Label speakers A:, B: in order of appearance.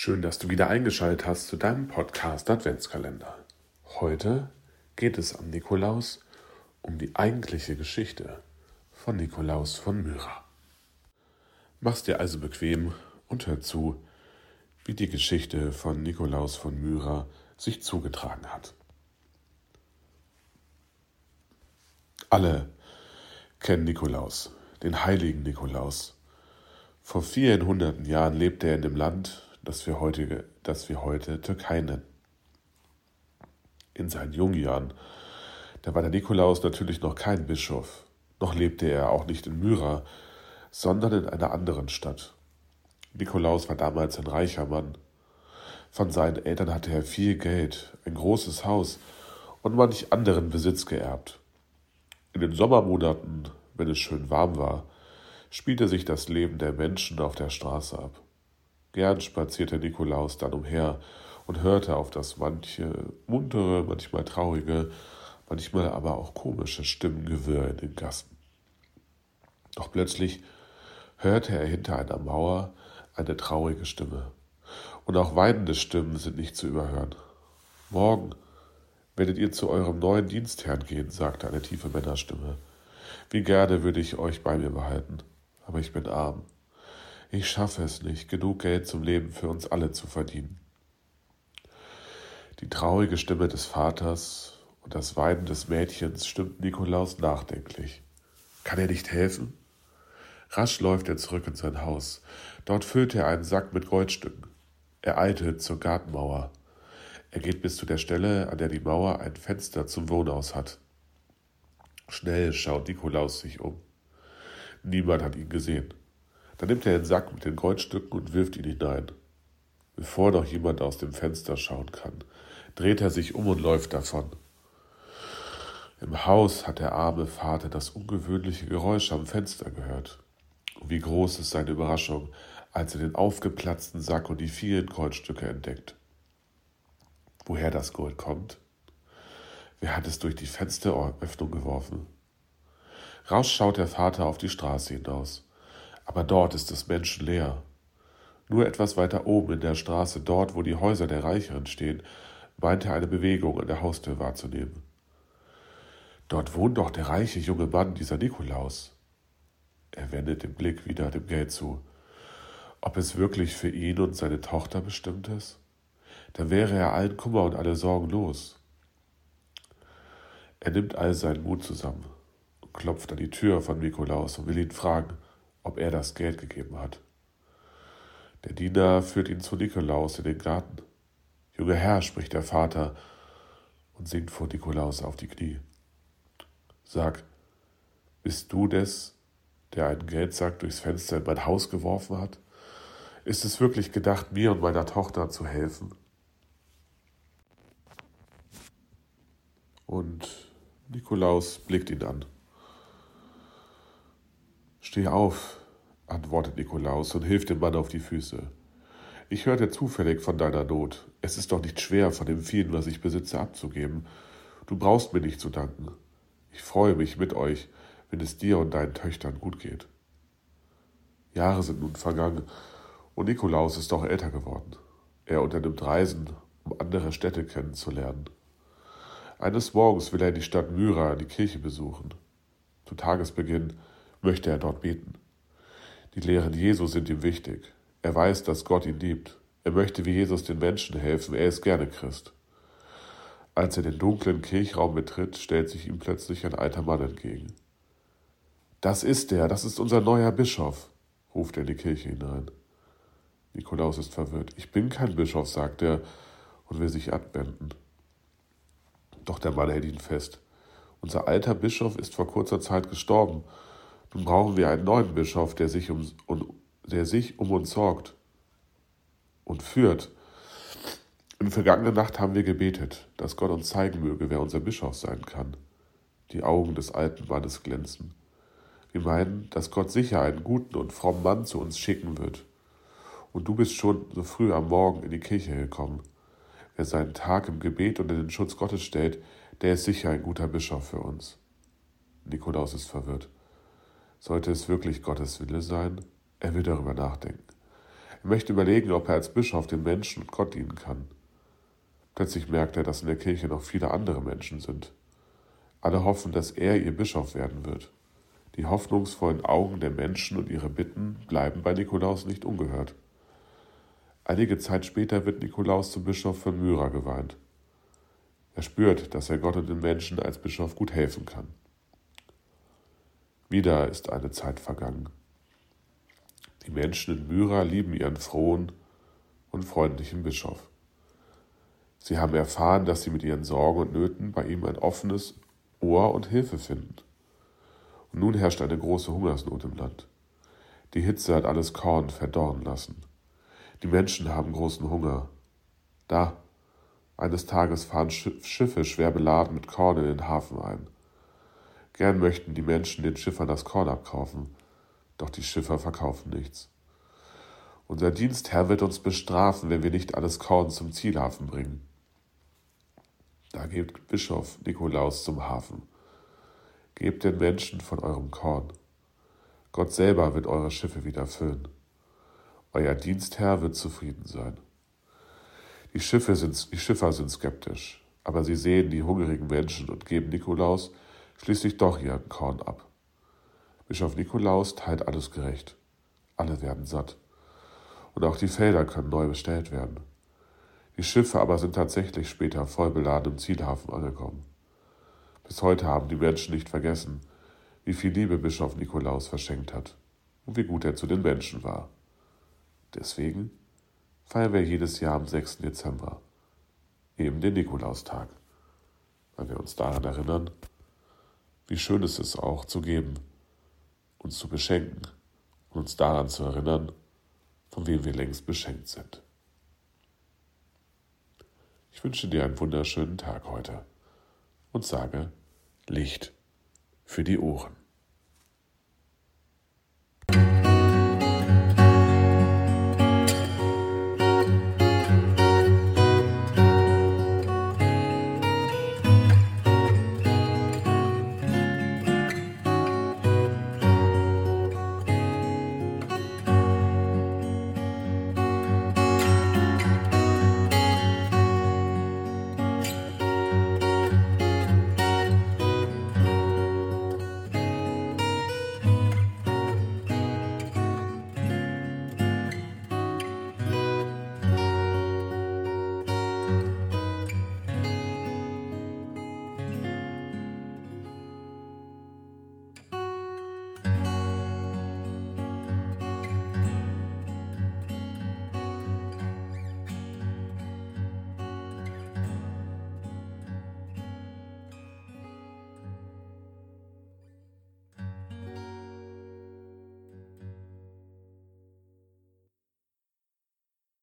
A: Schön, dass du wieder eingeschaltet hast zu deinem Podcast Adventskalender. Heute geht es am Nikolaus um die eigentliche Geschichte von Nikolaus von Myra. Mach's dir also bequem und hör zu, wie die Geschichte von Nikolaus von Myra sich zugetragen hat. Alle kennen Nikolaus, den heiligen Nikolaus. Vor vielen hunderten Jahren lebte er in dem Land, das wir heute, das wir heute Türkei nennen. In seinen jungen Jahren, da war der Nikolaus natürlich noch kein Bischof, noch lebte er auch nicht in Myra, sondern in einer anderen Stadt. Nikolaus war damals ein reicher Mann. Von seinen Eltern hatte er viel Geld, ein großes Haus und manch anderen Besitz geerbt. In den Sommermonaten, wenn es schön warm war, spielte sich das Leben der Menschen auf der Straße ab. Gern spazierte Nikolaus dann umher und hörte auf das manche muntere, manchmal traurige, manchmal aber auch komische Stimmengewirr in den Gassen. Doch plötzlich hörte er hinter einer Mauer eine traurige Stimme. Und auch weinende Stimmen sind nicht zu überhören. Morgen werdet ihr zu eurem neuen Dienstherrn gehen, sagte eine tiefe Männerstimme. Wie gerne würde ich euch bei mir behalten, aber ich bin arm ich schaffe es nicht, genug Geld zum Leben für uns alle zu verdienen. Die traurige Stimme des Vaters und das Weinen des Mädchens stimmt Nikolaus nachdenklich. Kann er nicht helfen? Rasch läuft er zurück in sein Haus. Dort füllt er einen Sack mit Goldstücken. Er eilte zur Gartenmauer. Er geht bis zu der Stelle, an der die Mauer ein Fenster zum Wohnhaus hat. Schnell schaut Nikolaus sich um. Niemand hat ihn gesehen. Dann nimmt er den Sack mit den Goldstücken und wirft ihn hinein. Bevor noch jemand aus dem Fenster schauen kann, dreht er sich um und läuft davon. Im Haus hat der arme Vater das ungewöhnliche Geräusch am Fenster gehört. Und wie groß ist seine Überraschung, als er den aufgeplatzten Sack und die vielen Goldstücke entdeckt. Woher das Gold kommt? Wer hat es durch die Fensteröffnung geworfen? Rasch schaut der Vater auf die Straße hinaus aber dort ist es menschenleer. Nur etwas weiter oben in der Straße, dort, wo die Häuser der Reicheren stehen, meint er eine Bewegung an der Haustür wahrzunehmen. Dort wohnt doch der reiche junge Mann, dieser Nikolaus. Er wendet den Blick wieder dem Geld zu. Ob es wirklich für ihn und seine Tochter bestimmt ist? Dann wäre er allen Kummer und alle Sorgen los. Er nimmt all seinen Mut zusammen und klopft an die Tür von Nikolaus und will ihn fragen, ob er das Geld gegeben hat. Der Diener führt ihn zu Nikolaus in den Garten. Junger Herr, spricht der Vater und sinkt vor Nikolaus auf die Knie. Sag, bist du des, der einen Geldsack durchs Fenster in mein Haus geworfen hat? Ist es wirklich gedacht, mir und meiner Tochter zu helfen? Und Nikolaus blickt ihn an. Steh auf, antwortet Nikolaus und hilft dem Mann auf die Füße. Ich hörte zufällig von deiner Not. Es ist doch nicht schwer, von dem vielen, was ich besitze, abzugeben. Du brauchst mir nicht zu danken. Ich freue mich mit euch, wenn es dir und deinen Töchtern gut geht. Jahre sind nun vergangen und Nikolaus ist auch älter geworden. Er unternimmt Reisen, um andere Städte kennenzulernen. Eines Morgens will er die Stadt Myra, die Kirche besuchen. Zu Tagesbeginn möchte er dort beten. Die Lehren Jesu sind ihm wichtig. Er weiß, dass Gott ihn liebt. Er möchte wie Jesus den Menschen helfen. Er ist gerne Christ. Als er den dunklen Kirchraum betritt, stellt sich ihm plötzlich ein alter Mann entgegen. Das ist er, das ist unser neuer Bischof, ruft er in die Kirche hinein. Nikolaus ist verwirrt. Ich bin kein Bischof, sagt er und will sich abwenden. Doch der Mann hält ihn fest. Unser alter Bischof ist vor kurzer Zeit gestorben nun brauchen wir einen neuen Bischof, der sich um, der sich um uns sorgt und führt. In der vergangenen Nacht haben wir gebetet, dass Gott uns zeigen möge, wer unser Bischof sein kann. Die Augen des alten Mannes glänzen. Wir meinen, dass Gott sicher einen guten und frommen Mann zu uns schicken wird. Und du bist schon so früh am Morgen in die Kirche gekommen. Wer seinen Tag im Gebet und in den Schutz Gottes stellt, der ist sicher ein guter Bischof für uns. Nikolaus ist verwirrt. Sollte es wirklich Gottes Wille sein? Er will darüber nachdenken. Er möchte überlegen, ob er als Bischof den Menschen und Gott dienen kann. Plötzlich merkt er, dass in der Kirche noch viele andere Menschen sind. Alle hoffen, dass er ihr Bischof werden wird. Die hoffnungsvollen Augen der Menschen und ihre Bitten bleiben bei Nikolaus nicht ungehört. Einige Zeit später wird Nikolaus zum Bischof von Myra geweiht. Er spürt, dass er Gott und den Menschen als Bischof gut helfen kann. Wieder ist eine Zeit vergangen. Die Menschen in Myra lieben ihren frohen und freundlichen Bischof. Sie haben erfahren, dass sie mit ihren Sorgen und Nöten bei ihm ein offenes Ohr und Hilfe finden. Und nun herrscht eine große Hungersnot im Land. Die Hitze hat alles Korn verdorren lassen. Die Menschen haben großen Hunger. Da, eines Tages fahren Schiffe schwer beladen mit Korn in den Hafen ein. Gern möchten die Menschen den Schiffern das Korn abkaufen, doch die Schiffer verkaufen nichts. Unser Dienstherr wird uns bestrafen, wenn wir nicht alles Korn zum Zielhafen bringen. Da geht Bischof Nikolaus zum Hafen. Gebt den Menschen von eurem Korn. Gott selber wird eure Schiffe wieder füllen. Euer Dienstherr wird zufrieden sein. Die, Schiffe sind, die Schiffer sind skeptisch, aber sie sehen die hungrigen Menschen und geben Nikolaus schließlich doch ihren Korn ab. Bischof Nikolaus teilt alles gerecht. Alle werden satt. Und auch die Felder können neu bestellt werden. Die Schiffe aber sind tatsächlich später voll beladen im Zielhafen angekommen. Bis heute haben die Menschen nicht vergessen, wie viel Liebe Bischof Nikolaus verschenkt hat und wie gut er zu den Menschen war. Deswegen feiern wir jedes Jahr am 6. Dezember, eben den Nikolaustag, weil wir uns daran erinnern, wie schön es ist auch zu geben, uns zu beschenken und uns daran zu erinnern, von wem wir längst beschenkt sind. Ich wünsche dir einen wunderschönen Tag heute und sage Licht für die Ohren.